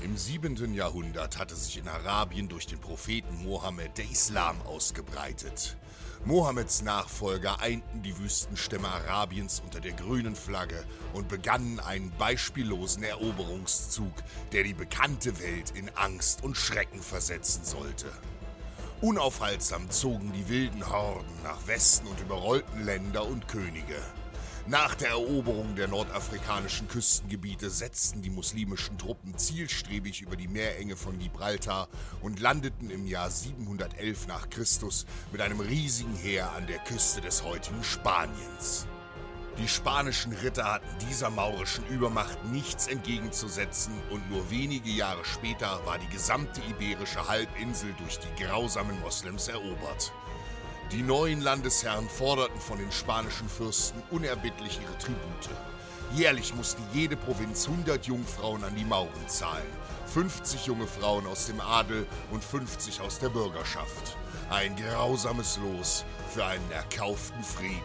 Im 7. Jahrhundert hatte sich in Arabien durch den Propheten Mohammed der Islam ausgebreitet. Mohammeds Nachfolger einten die Wüstenstämme Arabiens unter der grünen Flagge und begannen einen beispiellosen Eroberungszug, der die bekannte Welt in Angst und Schrecken versetzen sollte. Unaufhaltsam zogen die wilden Horden nach Westen und überrollten Länder und Könige. Nach der Eroberung der nordafrikanischen Küstengebiete setzten die muslimischen Truppen zielstrebig über die Meerenge von Gibraltar und landeten im Jahr 711 nach Christus mit einem riesigen Heer an der Küste des heutigen Spaniens. Die spanischen Ritter hatten dieser maurischen Übermacht nichts entgegenzusetzen und nur wenige Jahre später war die gesamte iberische Halbinsel durch die grausamen Moslems erobert. Die neuen Landesherren forderten von den spanischen Fürsten unerbittlich ihre Tribute. Jährlich musste jede Provinz 100 Jungfrauen an die Mauren zahlen, 50 junge Frauen aus dem Adel und 50 aus der Bürgerschaft. Ein grausames Los für einen erkauften Frieden.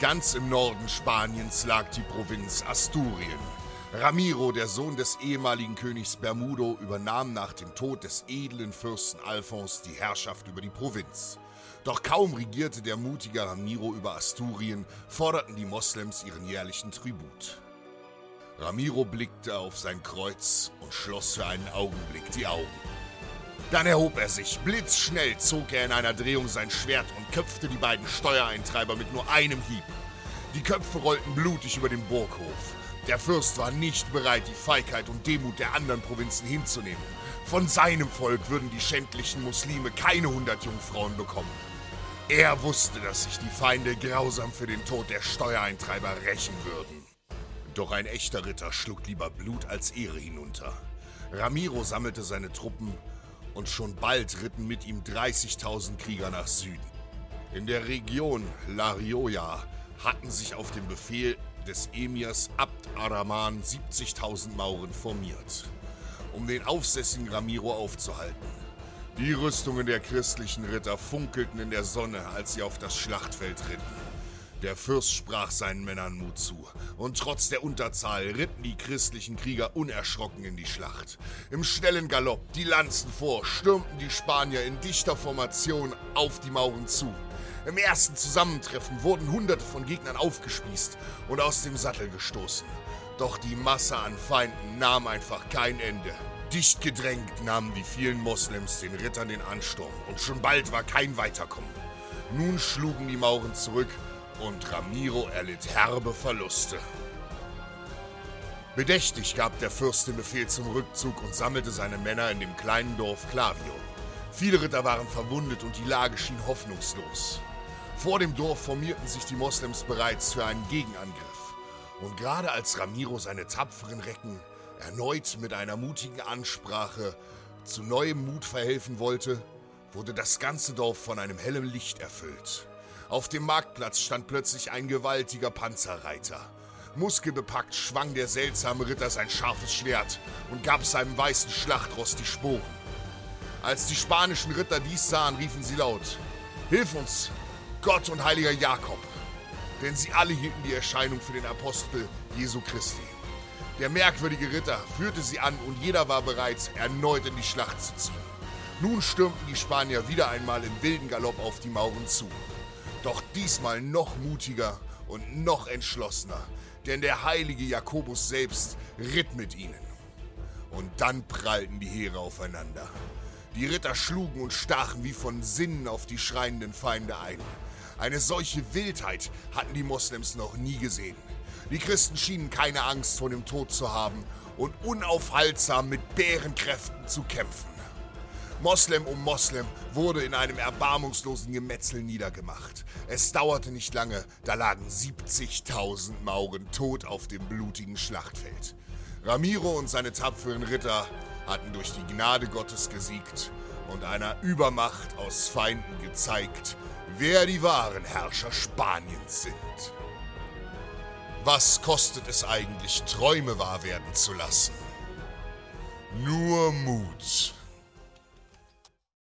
Ganz im Norden Spaniens lag die Provinz Asturien. Ramiro, der Sohn des ehemaligen Königs Bermudo, übernahm nach dem Tod des edlen Fürsten Alphons die Herrschaft über die Provinz. Doch kaum regierte der mutige Ramiro über Asturien, forderten die Moslems ihren jährlichen Tribut. Ramiro blickte auf sein Kreuz und schloss für einen Augenblick die Augen. Dann erhob er sich, blitzschnell zog er in einer Drehung sein Schwert und köpfte die beiden Steuereintreiber mit nur einem Hieb. Die Köpfe rollten blutig über den Burghof. Der Fürst war nicht bereit, die Feigheit und Demut der anderen Provinzen hinzunehmen. Von seinem Volk würden die schändlichen Muslime keine hundert Jungfrauen bekommen. Er wusste, dass sich die Feinde grausam für den Tod der Steuereintreiber rächen würden. Doch ein echter Ritter schluckt lieber Blut als Ehre hinunter. Ramiro sammelte seine Truppen und schon bald ritten mit ihm 30.000 Krieger nach Süden. In der Region La Rioja hatten sich auf den Befehl des Emirs Abd Araman 70.000 Mauren formiert, um den aufsässigen Ramiro aufzuhalten. Die Rüstungen der christlichen Ritter funkelten in der Sonne, als sie auf das Schlachtfeld ritten. Der Fürst sprach seinen Männern Mut zu, und trotz der Unterzahl ritten die christlichen Krieger unerschrocken in die Schlacht. Im schnellen Galopp, die Lanzen vor, stürmten die Spanier in dichter Formation auf die Mauren zu. Im ersten Zusammentreffen wurden Hunderte von Gegnern aufgespießt und aus dem Sattel gestoßen. Doch die Masse an Feinden nahm einfach kein Ende. Dicht gedrängt nahmen die vielen Moslems den Rittern den Ansturm und schon bald war kein Weiterkommen. Nun schlugen die Mauren zurück und Ramiro erlitt herbe Verluste. Bedächtig gab der Fürst den Befehl zum Rückzug und sammelte seine Männer in dem kleinen Dorf Clavio. Viele Ritter waren verwundet und die Lage schien hoffnungslos. Vor dem Dorf formierten sich die Moslems bereits für einen Gegenangriff. Und gerade als Ramiro seine tapferen Recken erneut mit einer mutigen Ansprache zu neuem Mut verhelfen wollte, wurde das ganze Dorf von einem hellen Licht erfüllt. Auf dem Marktplatz stand plötzlich ein gewaltiger Panzerreiter. Muskelbepackt schwang der seltsame Ritter sein scharfes Schwert und gab seinem weißen Schlachtross die Sporen. Als die spanischen Ritter dies sahen, riefen sie laut: Hilf uns, Gott und heiliger Jakob! Denn sie alle hielten die Erscheinung für den Apostel Jesu Christi. Der merkwürdige Ritter führte sie an und jeder war bereit, erneut in die Schlacht zu ziehen. Nun stürmten die Spanier wieder einmal im wilden Galopp auf die Mauren zu. Doch diesmal noch mutiger und noch entschlossener. denn der heilige Jakobus selbst ritt mit ihnen. Und dann prallten die Heere aufeinander. Die Ritter schlugen und stachen wie von Sinnen auf die schreienden Feinde ein. Eine solche Wildheit hatten die Moslems noch nie gesehen. Die Christen schienen keine Angst vor dem Tod zu haben und unaufhaltsam mit Bärenkräften zu kämpfen. Moslem um Moslem wurde in einem erbarmungslosen Gemetzel niedergemacht. Es dauerte nicht lange, da lagen 70.000 Mauren tot auf dem blutigen Schlachtfeld. Ramiro und seine tapferen Ritter hatten durch die Gnade Gottes gesiegt und einer Übermacht aus Feinden gezeigt, wer die wahren Herrscher Spaniens sind. Was kostet es eigentlich, Träume wahr werden zu lassen? Nur Mut.